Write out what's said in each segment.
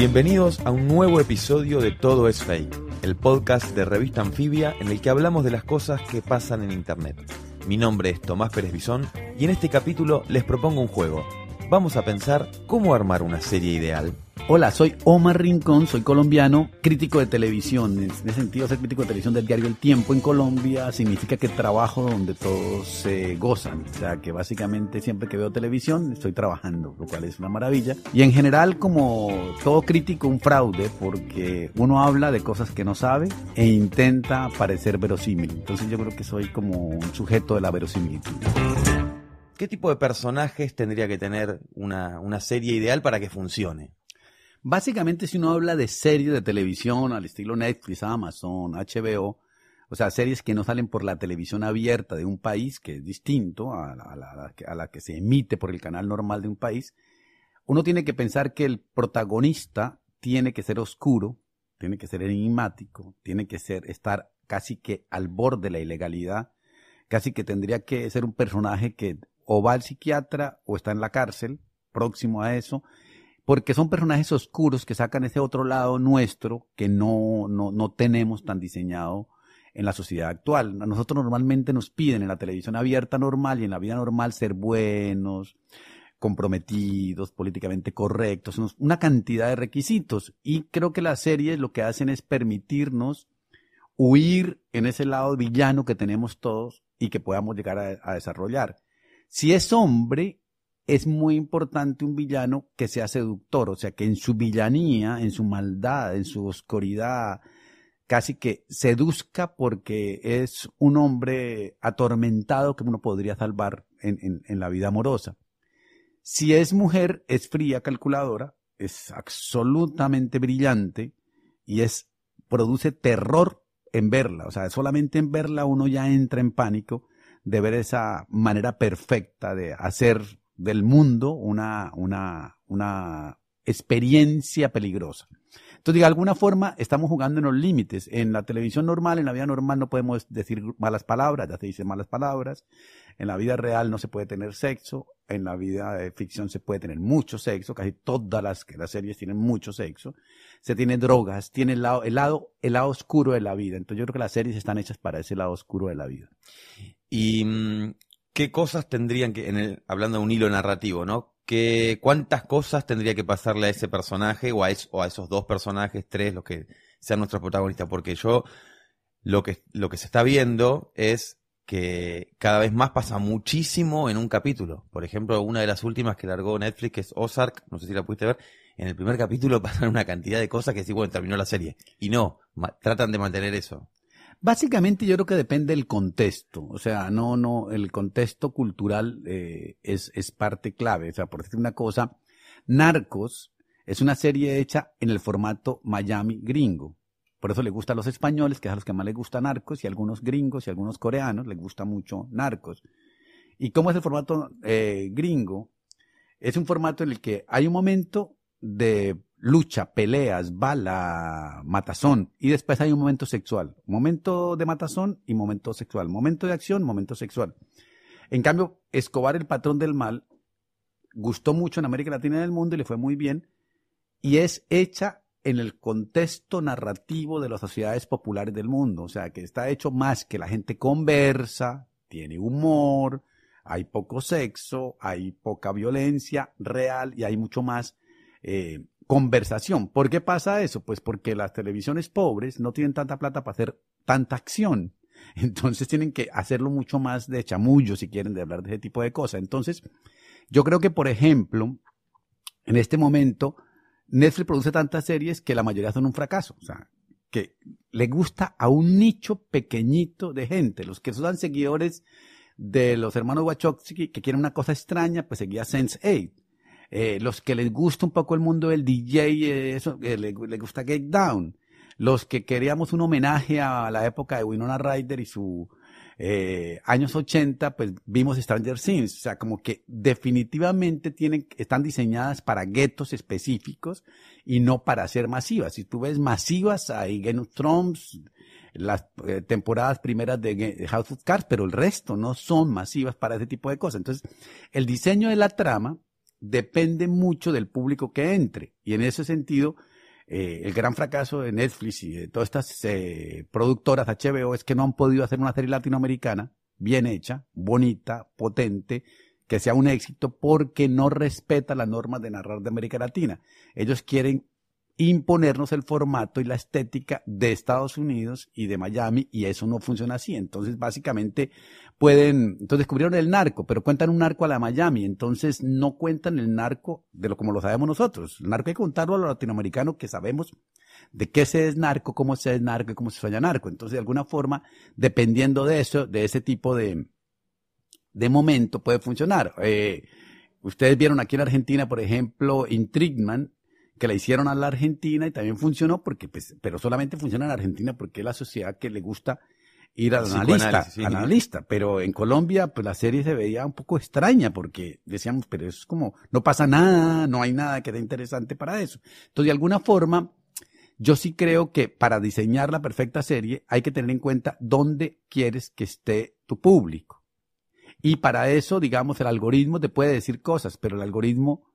Bienvenidos a un nuevo episodio de Todo es Fake, el podcast de Revista Anfibia en el que hablamos de las cosas que pasan en Internet. Mi nombre es Tomás Pérez Bisón y en este capítulo les propongo un juego. Vamos a pensar cómo armar una serie ideal. Hola, soy Omar Rincón, soy colombiano, crítico de televisión. En ese sentido, ser crítico de televisión del diario El Tiempo en Colombia significa que trabajo donde todos se gozan. O sea, que básicamente siempre que veo televisión estoy trabajando, lo cual es una maravilla. Y en general, como todo crítico, un fraude, porque uno habla de cosas que no sabe e intenta parecer verosímil. Entonces yo creo que soy como un sujeto de la verosimilitud. ¿Qué tipo de personajes tendría que tener una, una serie ideal para que funcione? Básicamente, si uno habla de series de televisión al estilo Netflix, Amazon, HBO, o sea, series que no salen por la televisión abierta de un país, que es distinto a la, a la- que se emite por el canal normal de un país, uno tiene que pensar que el protagonista tiene que ser oscuro, tiene que ser enigmático, tiene que ser, estar casi que al borde de la ilegalidad, casi que tendría que ser un personaje que o va al psiquiatra o está en la cárcel, próximo a eso, porque son personajes oscuros que sacan ese otro lado nuestro que no, no, no tenemos tan diseñado en la sociedad actual. A nosotros normalmente nos piden en la televisión abierta normal y en la vida normal ser buenos, comprometidos, políticamente correctos, una cantidad de requisitos. Y creo que las series lo que hacen es permitirnos huir en ese lado villano que tenemos todos y que podamos llegar a desarrollar. Si es hombre, es muy importante un villano que sea seductor, o sea, que en su villanía, en su maldad, en su oscuridad, casi que seduzca porque es un hombre atormentado que uno podría salvar en, la vida amorosa. Si es mujer, es fría, calculadora, es absolutamente brillante y es, produce terror en verla. O sea, solamente en verla uno ya entra en pánico de ver esa manera perfecta de hacer del mundo una, una, una experiencia peligrosa. Entonces, de alguna forma, estamos jugando en los límites. En la televisión normal, en la vida normal, no podemos decir malas palabras, ya se dicen malas palabras. En la vida real no se puede tener sexo. En la vida de ficción se puede tener mucho sexo. Casi todas las, las series tienen mucho sexo. Se tiene drogas, tiene el lado, el lado, el lado oscuro de la vida. Entonces, yo creo que las series están hechas para ese lado oscuro de la vida. ¿Y mm, qué cosas tendrían que, en el, hablando de un hilo narrativo, ¿no? ¿Qué, ¿Cuántas cosas tendría que pasarle a ese personaje o a, o a esos dos personajes, tres, los que sean nuestros protagonistas? Porque yo lo que, lo que se está viendo es que cada vez más pasa muchísimo en un capítulo. Por ejemplo, una de las últimas que largó Netflix, que es Ozark, no sé si la pudiste ver, en el primer capítulo pasan una cantidad de cosas que sí, bueno, terminó la serie. Y no, tratan de mantener eso. Básicamente yo creo que depende del contexto, o sea, no, no, el contexto cultural eh, es, es parte clave, o sea, por decir una cosa, Narcos es una serie hecha en el formato Miami gringo, por eso le gusta a los españoles, que es a los que más les gusta Narcos, y a algunos gringos y a algunos coreanos les gusta mucho Narcos. ¿Y cómo es el formato eh, gringo? Es un formato en el que hay un momento de lucha, peleas, bala, matazón, y después hay un momento sexual. Momento de matazón y momento sexual. Momento de acción, momento sexual. En cambio, Escobar, el patrón del mal, gustó mucho en América Latina y en el mundo y le fue muy bien, y es hecha en el contexto narrativo de las sociedades populares del mundo. O sea, que está hecho más que la gente conversa, tiene humor, hay poco sexo, hay poca violencia real y hay mucho más eh, conversación. ¿Por qué pasa eso? Pues porque las televisiones pobres no tienen tanta plata para hacer tanta acción. Entonces tienen que hacerlo mucho más de chamullo si quieren de hablar de ese tipo de cosas. Entonces, yo creo que, por ejemplo, en este momento, Netflix produce tantas series que la mayoría son un fracaso. O sea, que le gusta a un nicho pequeñito de gente. Los que son seguidores de los hermanos Wachowski que quieren una cosa extraña, pues seguía Sense8. Eh, los que les gusta un poco el mundo del DJ, eh, eso, eh, le, le, gusta Get Down. Los que queríamos un homenaje a la época de Winona Ryder y su eh, años 80, pues vimos Stranger Things. O sea, como que definitivamente tienen, están diseñadas para guetos específicos y no para ser masivas. Si tú ves masivas, hay Game of Thrones, las temporadas primeras de House of Cards, pero el resto no son masivas para ese tipo de cosas. Entonces, el diseño de la trama depende mucho del público que entre. Y en ese sentido, eh, el gran fracaso de Netflix y de todas estas eh, productoras HBO es que no han podido hacer una serie latinoamericana bien hecha, bonita, potente, que sea un éxito porque no respeta las normas de narrar de América Latina. Ellos quieren imponernos el formato y la estética de Estados Unidos y de Miami y eso no funciona así. Entonces, básicamente pueden, entonces descubrieron el narco, pero cuentan un narco a la Miami, entonces no cuentan el narco de lo como lo sabemos nosotros. El narco hay que contarlo a los latinoamericanos que sabemos de qué se es narco, cómo se es narco y cómo se sueña narco. Entonces, de alguna forma, dependiendo de eso, de ese tipo de, de momento, puede funcionar. Eh, ustedes vieron aquí en Argentina, por ejemplo, Intrigman, que la hicieron a la Argentina y también funcionó porque, pues, pero solamente funciona en Argentina porque es la sociedad que le gusta ir al analista, sí. analista. Pero en Colombia, pues la serie se veía un poco extraña porque decíamos, pero eso es como, no pasa nada, no hay nada que sea interesante para eso. Entonces, de alguna forma, yo sí creo que para diseñar la perfecta serie hay que tener en cuenta dónde quieres que esté tu público. Y para eso, digamos, el algoritmo te puede decir cosas, pero el algoritmo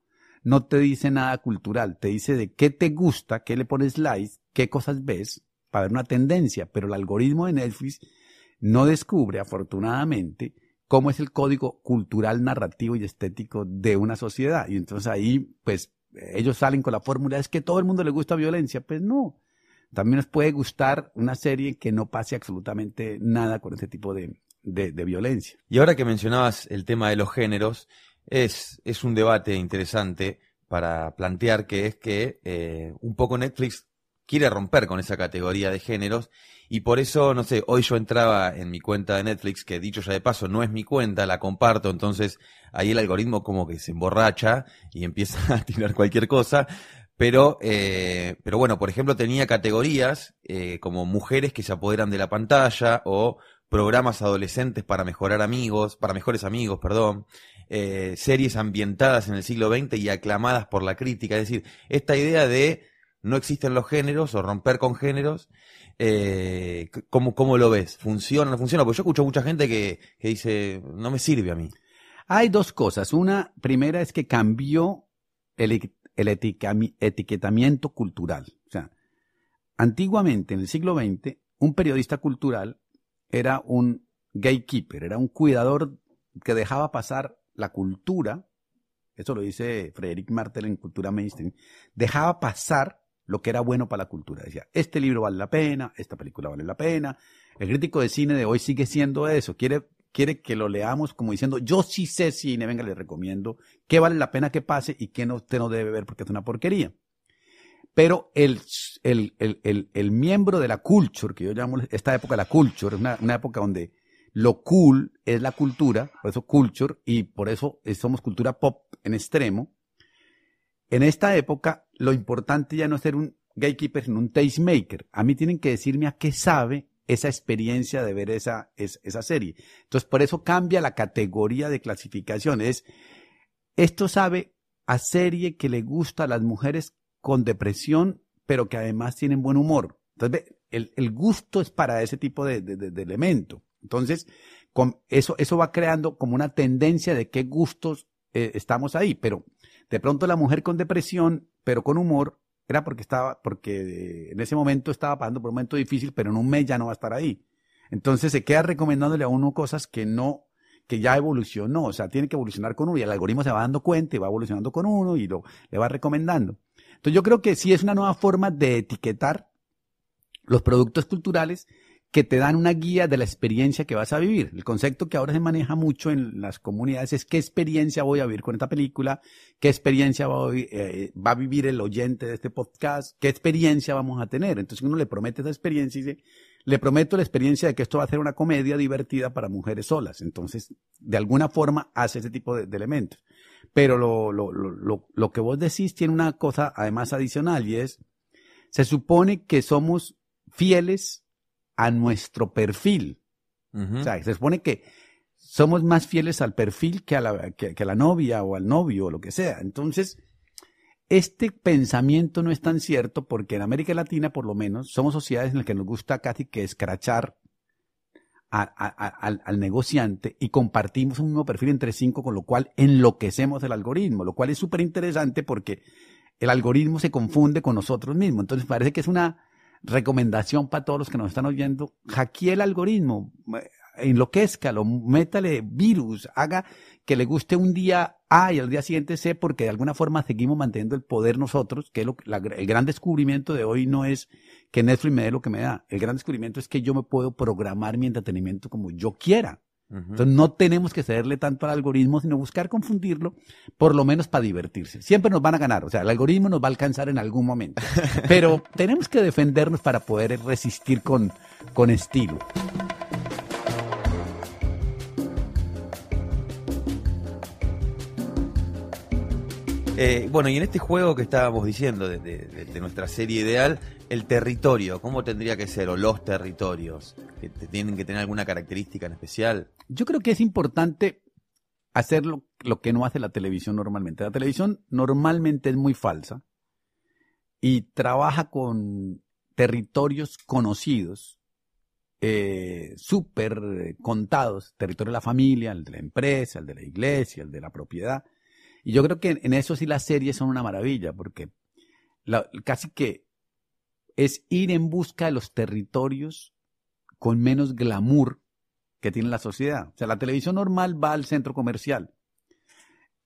no te dice nada cultural, te dice de qué te gusta, qué le pones likes, qué cosas ves, para ver una tendencia, pero el algoritmo de Netflix no descubre, afortunadamente, cómo es el código cultural, narrativo y estético de una sociedad. Y entonces ahí, pues, ellos salen con la fórmula, es que todo el mundo le gusta violencia. Pues no. También nos puede gustar una serie que no pase absolutamente nada con ese tipo de, de violencia. Y ahora que mencionabas el tema de los géneros, es, es un debate interesante para plantear que es que eh, un poco Netflix quiere romper con esa categoría de géneros y por eso, no sé, hoy yo entraba en mi cuenta de Netflix, que dicho ya de paso, no es mi cuenta, la comparto, entonces ahí el algoritmo como que se emborracha y empieza a tirar cualquier cosa, pero, eh, pero bueno, por ejemplo, tenía categorías eh, como mujeres que se apoderan de la pantalla o programas adolescentes para mejorar amigos, para mejores amigos, perdón, eh, series ambientadas en el siglo XX y aclamadas por la crítica. Es decir, esta idea de no existen los géneros o romper con géneros, eh, ¿cómo, ¿cómo, lo ves? ¿Funciona no funciona? Porque yo escucho mucha gente que, que dice, no me sirve a mí. Hay dos cosas. Una, primera es que cambió el, el etiquetamiento cultural. O sea, antiguamente, en el siglo XX, un periodista cultural era un gatekeeper, era un cuidador que dejaba pasar la cultura, eso lo dice Frederick Martel en Cultura Mainstream, dejaba pasar lo que era bueno para la cultura. Decía, este libro vale la pena, esta película vale la pena. El crítico de cine de hoy sigue siendo eso, quiere, quiere que lo leamos como diciendo, yo sí sé cine, venga, le recomiendo qué vale la pena que pase y qué no, usted no debe ver porque es una porquería. Pero el, el, el, el, miembro de la culture, que yo llamo esta época la culture, una, una época donde lo cool es la cultura, por eso culture, y por eso somos cultura pop en extremo. En esta época, lo importante ya no es ser un gatekeeper, sino un tastemaker. A mí tienen que decirme a qué sabe esa experiencia de ver esa, esa serie. Entonces, por eso cambia la categoría de clasificación. Es, esto sabe a serie que le gusta a las mujeres con depresión, pero que además tienen buen humor. Entonces, el, el gusto es para ese tipo de, de, elemento. Entonces, con eso, eso va creando como una tendencia de qué gustos eh, estamos ahí. Pero de pronto la mujer con depresión, pero con humor, era porque estaba, porque en ese momento estaba pasando por un momento difícil, pero en un mes ya no va a estar ahí. Entonces se queda recomendándole a uno cosas que no, que ya evolucionó, o sea, tiene que evolucionar con uno y el algoritmo se va dando cuenta y va evolucionando con uno y le va recomendando. Entonces yo creo que sí es una nueva forma de etiquetar los productos culturales que te dan una guía de la experiencia que vas a vivir. El concepto que ahora se maneja mucho en las comunidades es qué experiencia voy a vivir con esta película, qué experiencia va a, vi- eh, va a vivir el oyente de este podcast, qué experiencia vamos a tener. Entonces uno le promete esa experiencia y dice, le prometo la experiencia de que esto va a ser una comedia divertida para mujeres solas. Entonces, de alguna forma hace ese tipo de, de elementos. Pero lo, lo, lo, lo, lo que vos decís tiene una cosa además adicional y es, se supone que somos fieles a nuestro perfil. O sea, se supone que somos más fieles al perfil que a la, que, que a la novia o al novio o lo que sea. Entonces, este pensamiento no es tan cierto porque en América Latina, por lo menos, somos sociedades en las que nos gusta casi que escrachar al negociante y compartimos un mismo perfil entre cinco, con lo cual enloquecemos el algoritmo, lo cual es súper interesante porque el algoritmo se confunde con nosotros mismos. Entonces parece que es una recomendación para todos los que nos están oyendo. Hackee el algoritmo, eh, enloquezcalo, métale virus, haga que le guste un día A y al día siguiente C, porque de alguna forma seguimos manteniendo el poder nosotros, que es lo, la- el gran descubrimiento de hoy no es que Netflix me dé lo que me da. El gran descubrimiento es que yo me puedo programar mi entretenimiento como yo quiera. Entonces no tenemos que cederle tanto al algoritmo, sino buscar confundirlo, por lo menos para divertirse. Siempre nos van a ganar, o sea, el algoritmo nos va a alcanzar en algún momento. Pero tenemos que defendernos para poder resistir con, con estilo. Eh, bueno, y en este juego que estábamos diciendo de, nuestra serie ideal, el territorio, ¿cómo tendría que ser? O los territorios, que tienen que tener alguna característica en especial. Yo creo que es importante hacer lo, lo que no hace la televisión normalmente. La televisión normalmente es muy falsa y trabaja con territorios conocidos, eh, súper eh, contados, territorio de la familia, el de la empresa, el de la iglesia, el de la propiedad. Y yo creo que en, eso sí las series son una maravilla, porque casi que es ir en busca de los territorios con menos glamour que tiene la sociedad. O sea, la televisión normal va al centro comercial.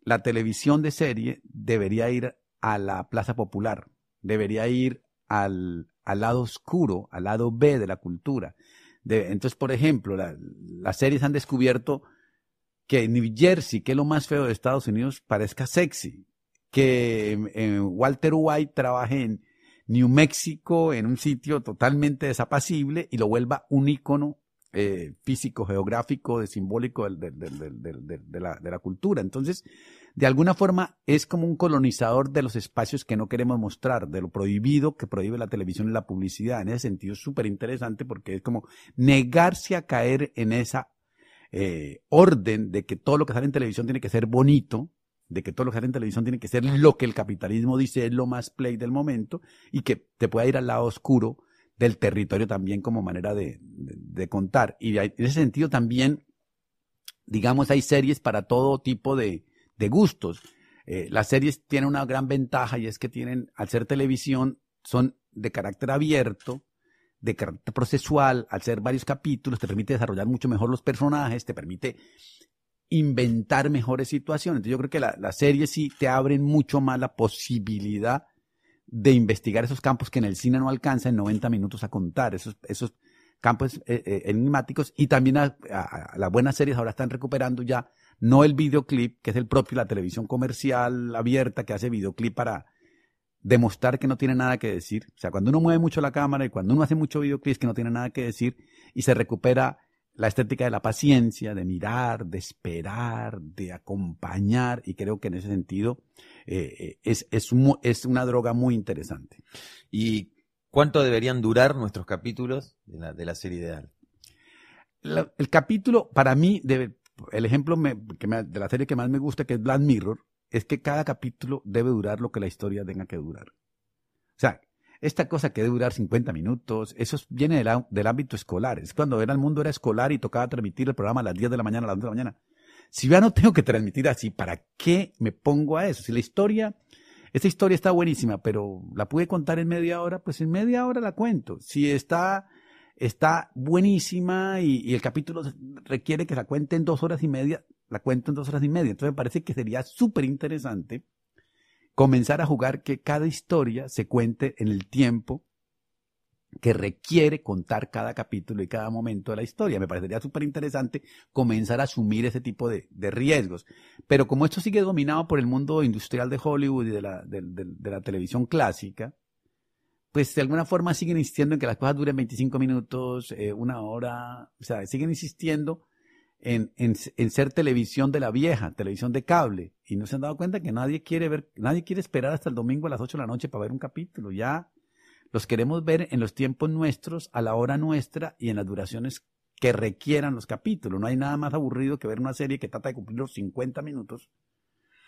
La televisión de serie debería ir a la plaza popular, debería ir al, al lado oscuro, al lado B de la cultura. De- entonces, por ejemplo, la- las series han descubierto que New Jersey, que es lo más feo de Estados Unidos, parezca sexy. Que eh, Walter White trabaje en New México, en un sitio totalmente desapacible, y lo vuelva un ícono eh, físico, geográfico, de simbólico de, la, de la cultura. Entonces, de alguna forma, es como un colonizador de los espacios que no queremos mostrar, de lo prohibido que prohíbe la televisión y la publicidad. En ese sentido, es súper interesante porque es como negarse a caer en esa eh, orden de que todo lo que sale en televisión tiene que ser bonito, de que todo lo que sale en televisión tiene que ser lo que el capitalismo dice es lo más play del momento y que te pueda ir al lado oscuro del territorio también como manera de, contar. Y en ese sentido también, digamos, hay series para todo tipo de, de gustos. Eh, las series tienen una gran ventaja y es que tienen, al ser televisión, son de carácter abierto, de carácter procesual, al ser varios capítulos, te permite desarrollar mucho mejor los personajes, te permite inventar mejores situaciones. Entonces, yo creo que la- las series sí te abren mucho más la posibilidad de investigar esos campos que en el cine no alcanza en 90 minutos a contar, esos, esos campos eh, eh, enigmáticos y también a- a las buenas series ahora están recuperando ya no el videoclip, que es el propio la televisión comercial abierta que hace videoclip para demostrar que no tiene nada que decir. O sea, cuando uno mueve mucho la cámara y cuando uno hace mucho videoclip que no tiene nada que decir y se recupera la estética de la paciencia, de mirar, de esperar, de acompañar y creo que en ese sentido eh, eh, es, es, una droga muy interesante. ¿Y cuánto deberían durar nuestros capítulos de la, de la serie ideal? La- el capítulo, para mí, debe- el ejemplo me- que me- de la serie que más me gusta, que es Black Mirror, es que cada capítulo debe durar lo que la historia tenga que durar. O sea, esta cosa que debe durar 50 minutos, eso es- viene del, ámbito escolar. Es cuando era el mundo era escolar y tocaba transmitir el programa a las 10 de la mañana, a las 11 de la mañana. Si ya no tengo que transmitir así, ¿para qué me pongo a eso? Si la historia, esta historia está buenísima, pero la pude contar en media hora, pues en media hora la cuento. Si está, está buenísima y, el capítulo requiere que la cuente en dos horas y media, la cuento en dos horas y media. Entonces me parece que sería súper interesante comenzar a jugar que cada historia se cuente en el tiempo que requiere contar cada capítulo y cada momento de la historia. Me parecería súper interesante comenzar a asumir ese tipo de, de, riesgos. Pero como esto sigue dominado por el mundo industrial de Hollywood y de la, de la televisión clásica, pues de alguna forma siguen insistiendo en que las cosas duren 25 minutos, eh, una hora, o sea, siguen insistiendo en, en, en, ser televisión de la vieja, televisión de cable, y no se han dado cuenta que nadie quiere ver, nadie quiere esperar hasta el domingo a las 8 de la noche para ver un capítulo, ya los queremos ver en los tiempos nuestros, a la hora nuestra y en las duraciones que requieran los capítulos. No hay nada más aburrido que ver una serie que trata de cumplir los 50 minutos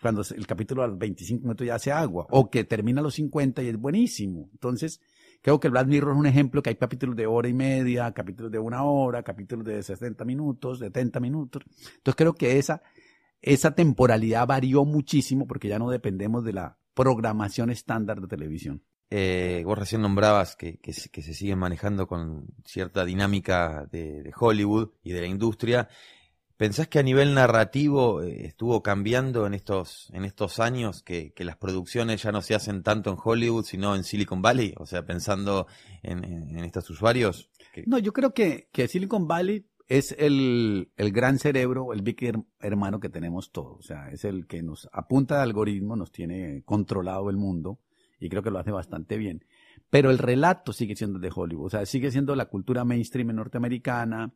cuando el capítulo a los 25 minutos ya hace agua, o que termina a los 50 y es buenísimo. Entonces, creo que el Black Mirror es un ejemplo que hay capítulos de hora y media, capítulos de una hora, capítulos de 60 minutos, de 30 minutos. Entonces, creo que esa, esa temporalidad varió muchísimo porque ya no dependemos de la programación estándar de televisión. Eh, vos recién nombrabas que, que, se siguen manejando con cierta dinámica de Hollywood y de la industria. ¿Pensás que a nivel narrativo eh, estuvo cambiando en estos, en estos años que, las producciones ya no se hacen tanto en Hollywood, sino en Silicon Valley? O sea, pensando en, estos usuarios. No, yo creo que, que Silicon Valley es el, el, gran cerebro, el big hermano que tenemos todos. O sea, es el que nos apunta al algoritmo, nos tiene controlado el mundo y creo que lo hace bastante bien. Pero el relato sigue siendo de Hollywood, o sea, sigue siendo la cultura mainstream norteamericana,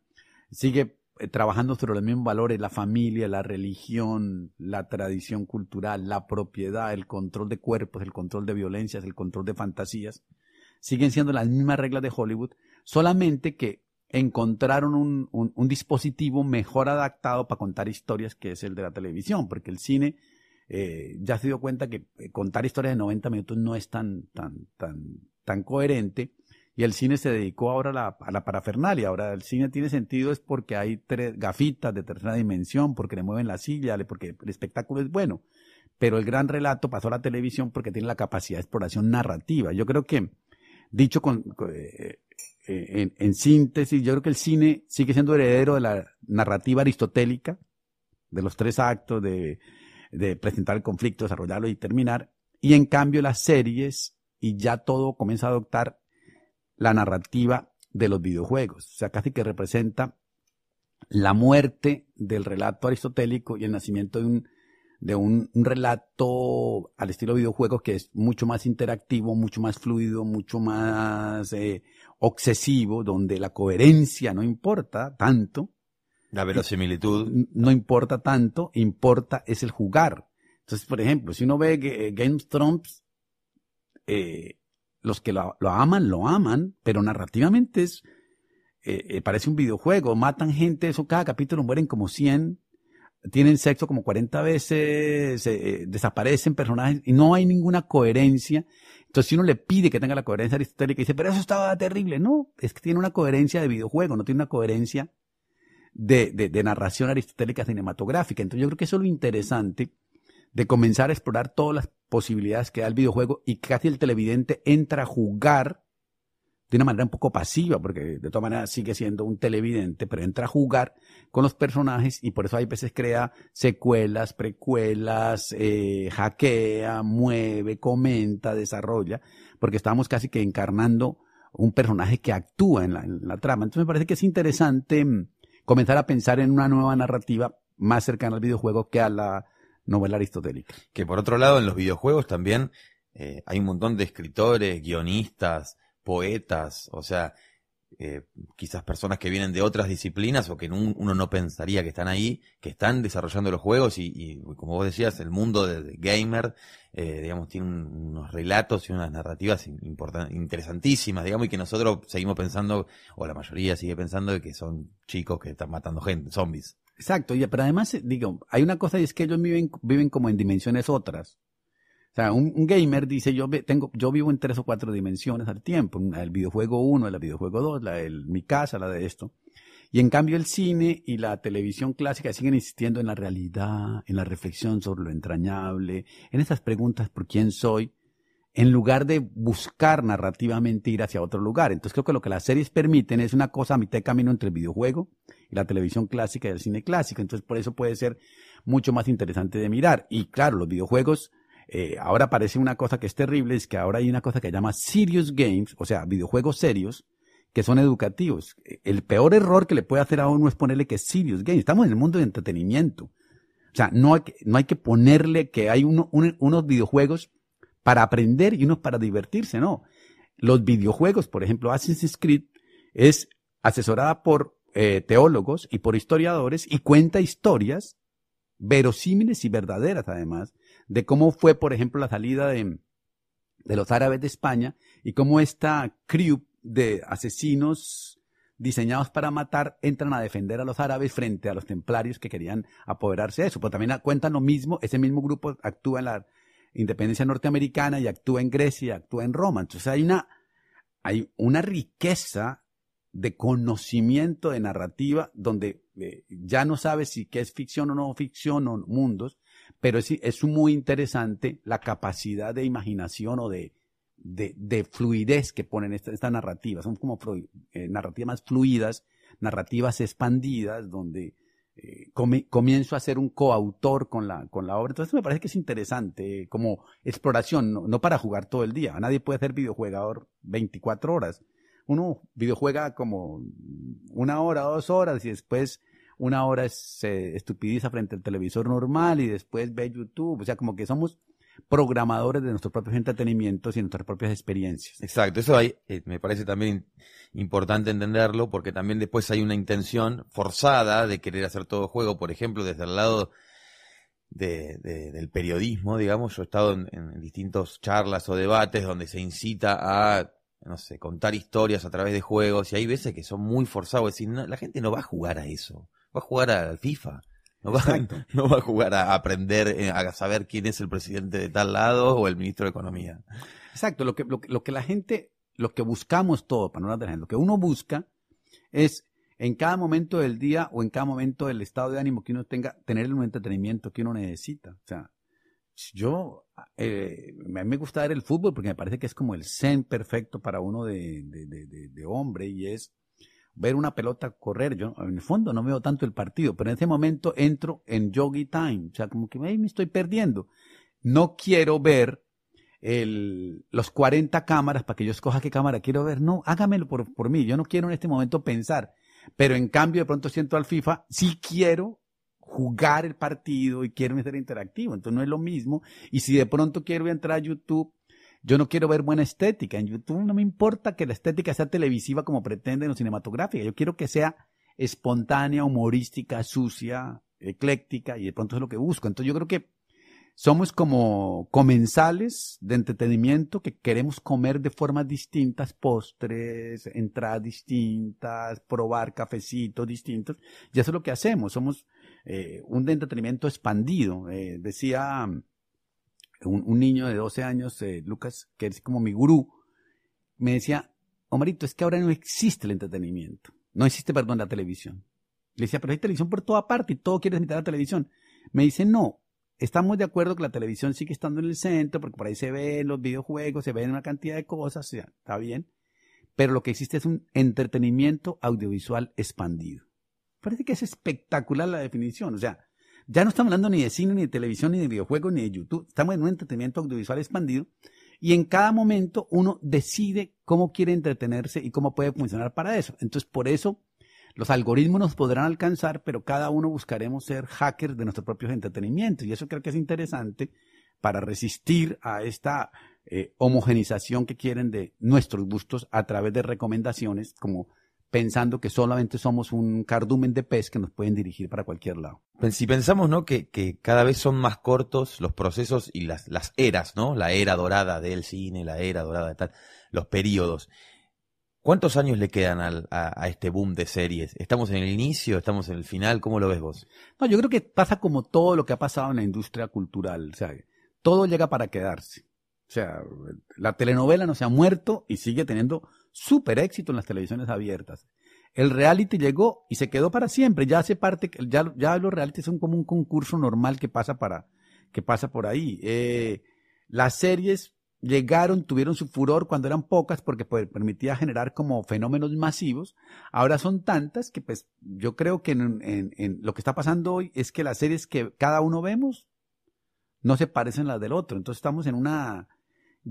sigue trabajando sobre los mismos valores, la familia, la religión, la tradición cultural, la propiedad, el control de cuerpos, el control de violencias, el control de fantasías, siguen siendo las mismas reglas de Hollywood, solamente que encontraron un, un, un dispositivo mejor adaptado para contar historias que es el de la televisión, porque el cine eh, ya se dio cuenta que eh, contar historias de 90 minutos no es tan, tan, tan, tan coherente y el cine se dedicó ahora a la, a la, parafernalia. Ahora el cine tiene sentido es porque hay tres gafitas de tercera dimensión, porque le mueven la silla, porque el espectáculo es bueno. Pero el gran relato pasó a la televisión porque tiene la capacidad de exploración narrativa. Yo creo que, dicho con, eh, eh, en, síntesis, yo creo que el cine sigue siendo heredero de la narrativa aristotélica, de los tres actos, de presentar el conflicto, desarrollarlo y terminar. Y en cambio las series, y ya todo comienza a adoptar la narrativa de los videojuegos. O sea, casi que representa la muerte del relato aristotélico y el nacimiento de un, de un, un, relato al estilo videojuegos que es mucho más interactivo, mucho más fluido, mucho más eh, obsesivo, donde la coherencia no importa tanto. La verosimilitud. No importa tanto, importa es el jugar. Entonces, por ejemplo, si uno ve Game of Thrones, eh, los que lo, aman, lo aman, pero narrativamente es, eh, eh, parece un videojuego, matan gente, eso cada capítulo mueren como 100, tienen sexo como 40 veces, eh, desaparecen personajes y no hay ninguna coherencia. Entonces si uno le pide que tenga la coherencia aristotélica dice, pero eso estaba terrible, no, es que tiene una coherencia de videojuego, no tiene una coherencia de, de, de narración aristotélica cinematográfica. Entonces yo creo que eso es lo interesante de comenzar a explorar todas las posibilidades que da el videojuego y casi el televidente entra a jugar de una manera un poco pasiva, porque de todas maneras sigue siendo un televidente, pero entra a jugar con los personajes y por eso hay veces crea secuelas, precuelas, eh, hackea, mueve, comenta, desarrolla, porque estamos casi que encarnando un personaje que actúa en la, en la trama. Entonces me parece que es interesante mm, comenzar a pensar en una nueva narrativa más cercana al videojuego que a la novela aristotélica. Que por otro lado, en los videojuegos también eh, hay un montón de escritores, guionistas, poetas, o sea, eh, quizás personas que vienen de otras disciplinas o que uno no pensaría que están ahí, que están desarrollando los juegos y, y como vos decías, el mundo de, gamer, eh, digamos, tiene un, unos relatos y unas narrativas interesantísimas, digamos, y que nosotros seguimos pensando, o la mayoría sigue pensando que son chicos que están matando gente, zombies. Exacto, y, pero además, digo, hay una cosa y es que ellos viven, viven como en dimensiones otras. O sea, un, gamer dice, yo tengo, yo vivo en tres o cuatro dimensiones al tiempo. El videojuego 1, el videojuego 2, la de mi casa, la de esto. Y en cambio el cine y la televisión clásica siguen insistiendo en la realidad, en la reflexión sobre lo entrañable, en esas preguntas por quién soy, en lugar de buscar narrativamente ir hacia otro lugar. Entonces creo que lo que las series permiten es una cosa a mitad de camino entre el videojuego y la televisión clásica y el cine clásico. Entonces por eso puede ser mucho más interesante de mirar. Y claro, los videojuegos eh, ahora parece una cosa que es terrible, es que ahora hay una cosa que se llama serious games, o sea, videojuegos serios, que son educativos. El peor error que le puede hacer a uno es ponerle que es serious games. Estamos en el mundo de entretenimiento. O sea, no hay que, no hay que ponerle que hay uno- un- unos videojuegos para aprender y unos para divertirse, no. Los videojuegos, por ejemplo, Assassin's Creed es asesorada por eh, teólogos y por historiadores y cuenta historias verosímiles y verdaderas además de cómo fue, por ejemplo, la salida de, los árabes de España y cómo esta crew de asesinos diseñados para matar entran a defender a los árabes frente a los templarios que querían apoderarse de eso. Pero también cuentan lo mismo, ese mismo grupo actúa en la independencia norteamericana y actúa en Grecia actúa en Roma. Entonces hay una, hay una riqueza de conocimiento de narrativa donde eh, ya no sabes si qué es ficción o no ficción o mundos, pero es, es muy interesante la capacidad de imaginación o de, de, de fluidez que ponen esta, esta narrativa. Son como eh, narrativas más fluidas, narrativas expandidas, donde eh, comi- comienzo a ser un coautor con la, con la obra. Entonces me parece que es interesante como exploración, no, no para jugar todo el día. Nadie puede ser videojuegador 24 horas. Uno videojuega como una hora, dos horas y después una hora se estupidiza frente al televisor normal y después ve YouTube. O sea, como que somos programadores de nuestros propios entretenimientos y nuestras propias experiencias. Exacto, eso eh, me parece también importante entenderlo porque también después hay una intención forzada de querer hacer todo juego, por ejemplo, desde el lado de, de- del periodismo, digamos, yo he estado en, en distintas charlas o debates donde se incita a, no sé, contar historias a través de juegos y hay veces que son muy forzados, es decir, la gente no va a jugar a eso, va a jugar al FIFA. No va, Exacto. no va a jugar a aprender, eh, a saber quién es el presidente de tal lado o el ministro de Economía. Exacto, lo que, lo, que- lo que la gente, lo que buscamos todo, para no hablar de la gente, lo que uno busca es en cada momento del día o en cada momento del estado de ánimo que uno tenga, tener el entretenimiento que uno necesita. O sea, yo, eh, a mí me gusta ver el fútbol porque me parece que es como el zen perfecto para uno de- de- de hombre y es ver una pelota correr. Yo, en el fondo, no veo tanto el partido, pero en ese momento entro en yogi time. O sea, como que "Ay, me estoy perdiendo. No quiero ver el, los 40 cámaras para que yo escoja qué cámara quiero ver. No, hágamelo por, por mí. Yo no quiero en este momento pensar. Pero en cambio, de pronto siento al FIFA, sí quiero jugar el partido y quiero ser interactivo. Entonces no es lo mismo. Y si de pronto quiero entrar a YouTube, yo no quiero ver buena estética. En YouTube no me importa que la estética sea televisiva como pretenden o cinematográfica. Yo quiero que sea espontánea, humorística, sucia, ecléctica y de pronto es lo que busco. Entonces yo creo que somos como comensales de entretenimiento que queremos comer de formas distintas, postres, entradas distintas, probar cafecitos distintos. Y eso es lo que hacemos. Somos eh, un entretenimiento expandido. Eh, decía un, niño de 12 años, eh, Lucas, que es como mi gurú, me decía, Omarito, es que ahora no existe el entretenimiento. No existe, perdón, la televisión. Le decía, pero hay televisión por toda parte y todo quieres imitar la televisión. Me dice, no, estamos de acuerdo que la televisión sigue estando en el centro, porque por ahí se ven los videojuegos, se ven una cantidad de cosas, o sea, está bien. Pero lo que existe es un entretenimiento audiovisual expandido. Parece que es espectacular la definición. O sea, ya no estamos hablando ni de cine, ni de televisión, ni de videojuegos, ni de YouTube. Estamos en un entretenimiento audiovisual expandido. Y en cada momento uno decide cómo quiere entretenerse y cómo puede funcionar para eso. Entonces, por eso los algoritmos nos podrán alcanzar, pero cada uno buscaremos ser hackers de nuestros propios entretenimientos. Y eso creo que es interesante para resistir a esta eh, homogenización que quieren de nuestros gustos a través de recomendaciones, como pensando que solamente somos un cardumen de pez que nos pueden dirigir para cualquier lado. Si pensamos, ¿no? Que, que cada vez son más cortos los procesos y las, las eras, ¿no? La era dorada del cine, la era dorada de tal, los periodos. ¿Cuántos años le quedan al- a, a este boom de series? ¿Estamos en el inicio? ¿Estamos en el final? ¿Cómo lo ves vos? No, yo creo que pasa como todo lo que ha pasado en la industria cultural. O sea, todo llega para quedarse. O sea, la telenovela no se ha muerto y sigue teniendo súper éxito en las televisiones abiertas. El reality llegó y se quedó para siempre. Ya hace parte, ya, ya los realities son como un concurso normal que pasa para, que pasa por ahí. Eh, las series llegaron, tuvieron su furor cuando eran pocas porque permitía generar como fenómenos masivos. Ahora son tantas que pues yo creo que en lo que está pasando hoy es que las series que cada uno vemos no se parecen las del otro. Entonces estamos en una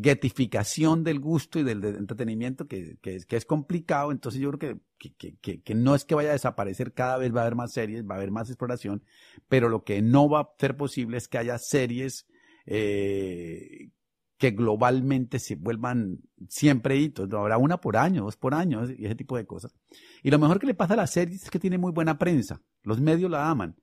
getificación del gusto y del, entretenimiento que, que, es, que, es, complicado. Entonces yo creo que, que, que, no es que vaya a desaparecer, cada vez va a haber más series, va a haber más exploración, pero lo que no va a ser posible es que haya series eh, que globalmente se vuelvan siempre hitos. Habrá una por año, dos por año y ese tipo de cosas. Y lo mejor que le pasa a la serie es que tiene muy buena prensa. Los medios la aman.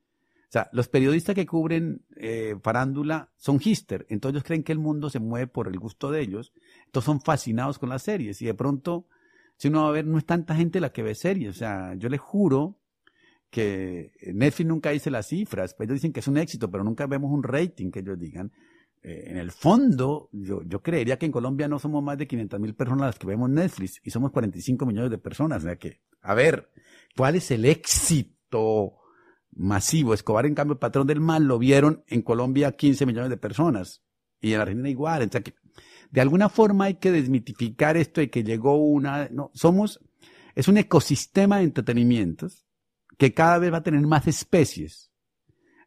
Sea, los periodistas que cubren eh, farándula son hister, entonces ellos creen que el mundo se mueve por el gusto de ellos, entonces son fascinados con las series y de pronto, si uno va a ver, no es tanta gente la que ve series, o sea, yo les juro que Netflix nunca dice las cifras, pues ellos dicen que es un éxito, pero nunca vemos un rating que ellos digan. Eh, en el fondo, yo, yo creería que en Colombia no somos más de 500 mil personas las que vemos Netflix y somos 45 millones de personas. O sea que, a ver, ¿cuál es el éxito masivo? Escobar, en cambio, el patrón del mal lo vieron en Colombia 15 millones de personas y en Argentina igual. O sea que, de alguna forma hay que desmitificar esto de que llegó una, no, somos, es un ecosistema de entretenimientos que cada vez va a tener más especies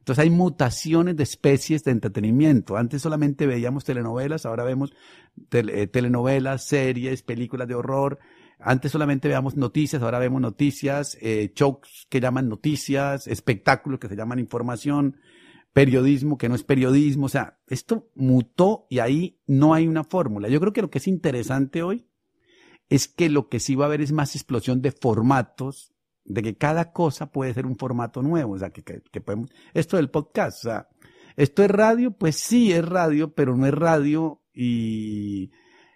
entonces hay mutaciones de especies de entretenimiento. Antes solamente veíamos telenovelas, ahora vemos eh, telenovelas, series, películas de horror. Antes solamente veíamos noticias, ahora vemos noticias, eh, shows que llaman noticias, espectáculos que se llaman información, periodismo que no es periodismo. O sea, esto mutó y ahí no hay una fórmula. Yo creo que lo que es interesante hoy es que lo que sí va a haber es más explosión de formatos de que cada cosa puede ser un formato nuevo, o sea, que, que, podemos, esto del podcast, o sea, esto es radio, pues sí es radio, pero no es radio y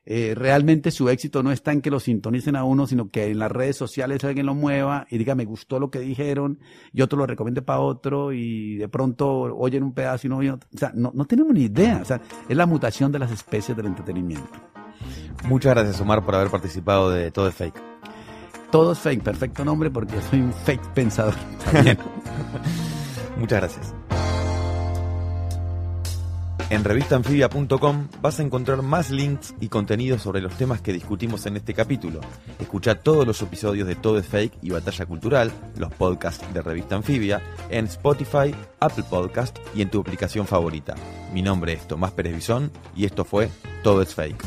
eh, realmente su éxito no está en que lo sintonicen a uno, sino que en las redes sociales alguien lo mueva y diga, me gustó lo que dijeron, y otro lo recomiende para otro, y de pronto oyen un pedazo y no oyen otro. O sea, no, no tenemos ni idea, o sea, es la mutación de las especies del entretenimiento. Muchas gracias, Omar, por haber participado de Todo es Fake. Todo es fake, perfecto nombre porque soy un fake pensador. Muchas gracias. En revistanfibia.com vas a encontrar más links y contenidos sobre los temas que discutimos en este capítulo. Escucha todos los episodios de Todo es Fake y Batalla Cultural, los podcasts de Revista Anfibia, en Spotify, Apple Podcast y en tu aplicación favorita. Mi nombre es Tomás Pérez Bisón y esto fue Todo es Fake.